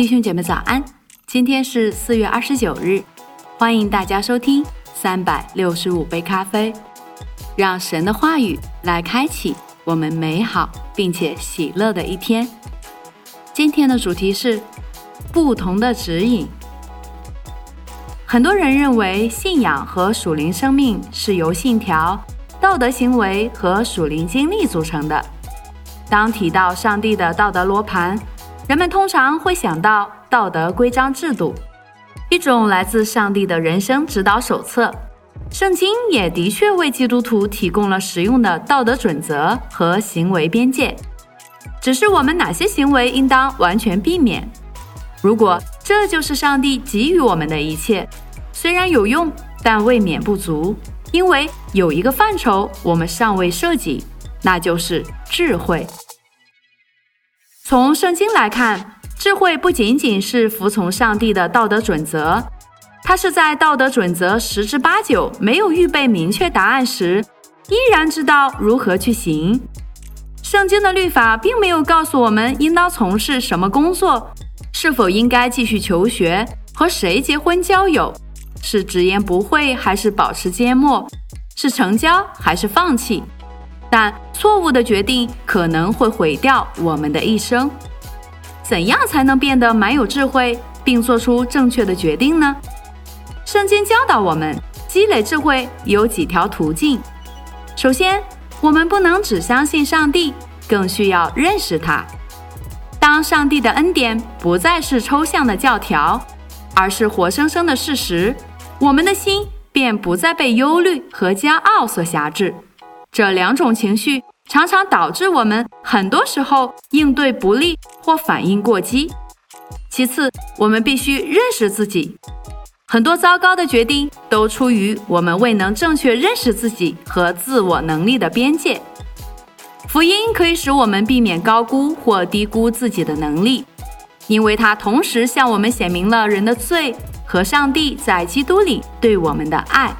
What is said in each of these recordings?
弟兄姐妹早安，今天是四月二十九日，欢迎大家收听三百六十五杯咖啡，让神的话语来开启我们美好并且喜乐的一天。今天的主题是不同的指引。很多人认为信仰和属灵生命是由信条、道德行为和属灵经历组成的。当提到上帝的道德罗盘，人们通常会想到道德规章制度，一种来自上帝的人生指导手册。圣经也的确为基督徒提供了实用的道德准则和行为边界，只是我们哪些行为应当完全避免。如果这就是上帝给予我们的一切，虽然有用，但未免不足，因为有一个范畴我们尚未涉及，那就是智慧。从圣经来看，智慧不仅仅是服从上帝的道德准则，它是在道德准则十之八九没有预备明确答案时，依然知道如何去行。圣经的律法并没有告诉我们应当从事什么工作，是否应该继续求学，和谁结婚交友，是直言不讳还是保持缄默，是成交还是放弃。但错误的决定可能会毁掉我们的一生。怎样才能变得蛮有智慧，并做出正确的决定呢？圣经教导我们，积累智慧有几条途径。首先，我们不能只相信上帝，更需要认识他。当上帝的恩典不再是抽象的教条，而是活生生的事实，我们的心便不再被忧虑和骄傲所辖制。这两种情绪常常导致我们很多时候应对不利或反应过激。其次，我们必须认识自己，很多糟糕的决定都出于我们未能正确认识自己和自我能力的边界。福音可以使我们避免高估或低估自己的能力，因为它同时向我们显明了人的罪和上帝在基督里对我们的爱。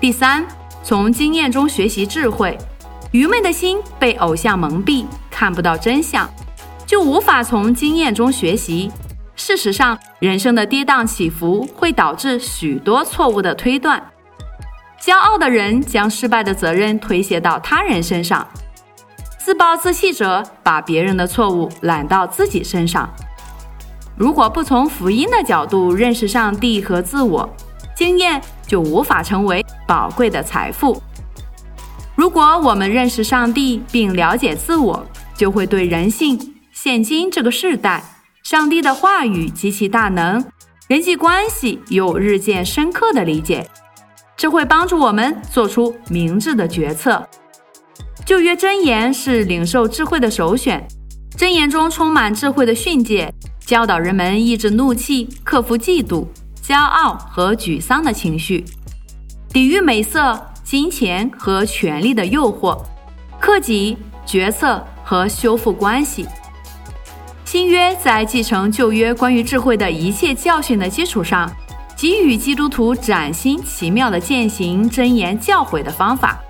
第三。从经验中学习智慧，愚昧的心被偶像蒙蔽，看不到真相，就无法从经验中学习。事实上，人生的跌宕起伏会导致许多错误的推断。骄傲的人将失败的责任推卸到他人身上，自暴自弃者把别人的错误揽到自己身上。如果不从福音的角度认识上帝和自我，经验就无法成为宝贵的财富。如果我们认识上帝并了解自我，就会对人性、现今这个时代、上帝的话语及其大能、人际关系有日渐深刻的理解。这会帮助我们做出明智的决策。旧约箴言是领受智慧的首选，箴言中充满智慧的训诫，教导人们抑制怒气，克服嫉妒。骄傲和沮丧的情绪，抵御美色、金钱和权力的诱惑，克己、决策和修复关系。新约在继承旧约关于智慧的一切教训的基础上，给予基督徒崭新奇妙的践行真言教诲的方法。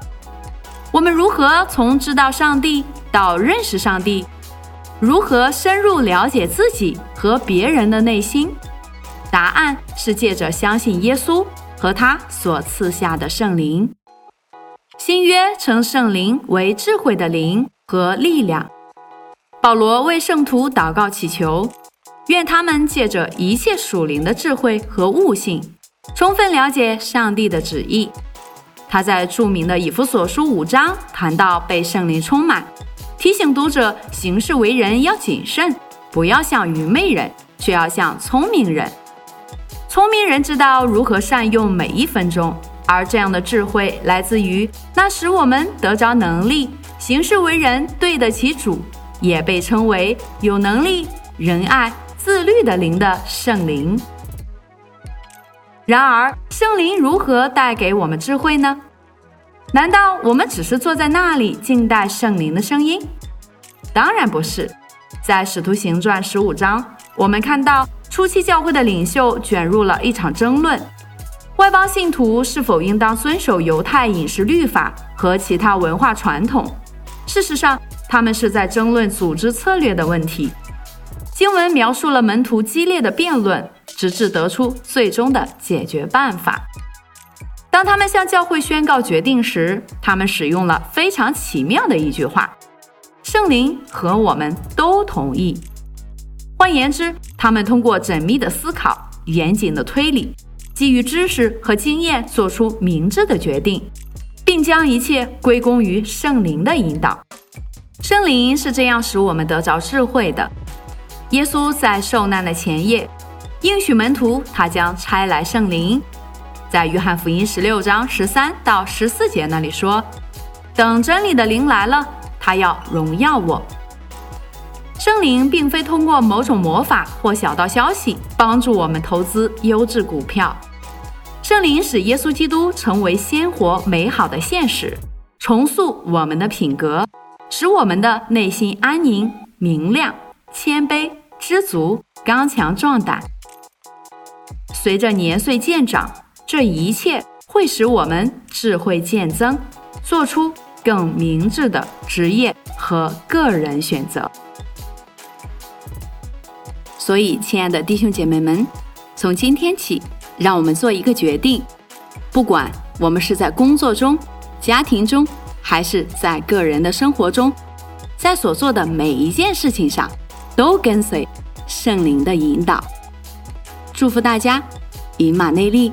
我们如何从知道上帝到认识上帝？如何深入了解自己和别人的内心？答案是借着相信耶稣和他所赐下的圣灵。新约称圣灵为智慧的灵和力量。保罗为圣徒祷告祈求，愿他们借着一切属灵的智慧和悟性，充分了解上帝的旨意。他在著名的以弗所书五章谈到被圣灵充满，提醒读者行事为人要谨慎，不要像愚昧人，却要像聪明人。聪明人知道如何善用每一分钟，而这样的智慧来自于那使我们得着能力、行事为人对得起主，也被称为有能力、仁爱、自律的灵的圣灵。然而，圣灵如何带给我们智慧呢？难道我们只是坐在那里静待圣灵的声音？当然不是。在使徒行传十五章，我们看到。初期教会的领袖卷入了一场争论：外邦信徒是否应当遵守犹太饮食律法和其他文化传统？事实上，他们是在争论组织策略的问题。经文描述了门徒激烈的辩论，直至得出最终的解决办法。当他们向教会宣告决定时，他们使用了非常奇妙的一句话：“圣灵和我们都同意。”换言之，他们通过缜密的思考、严谨的推理，基于知识和经验做出明智的决定，并将一切归功于圣灵的引导。圣灵是这样使我们得着智慧的。耶稣在受难的前夜，应许门徒他将差来圣灵，在约翰福音十六章十三到十四节那里说：“等真理的灵来了，他要荣耀我。”圣灵并非通过某种魔法或小道消息帮助我们投资优质股票。圣灵使耶稣基督成为鲜活美好的现实，重塑我们的品格，使我们的内心安宁、明亮、谦卑、知足、刚强壮胆。随着年岁渐长，这一切会使我们智慧渐增，做出更明智的职业和个人选择。所以，亲爱的弟兄姐妹们，从今天起，让我们做一个决定：不管我们是在工作中、家庭中，还是在个人的生活中，在所做的每一件事情上，都跟随圣灵的引导。祝福大家，以马内利。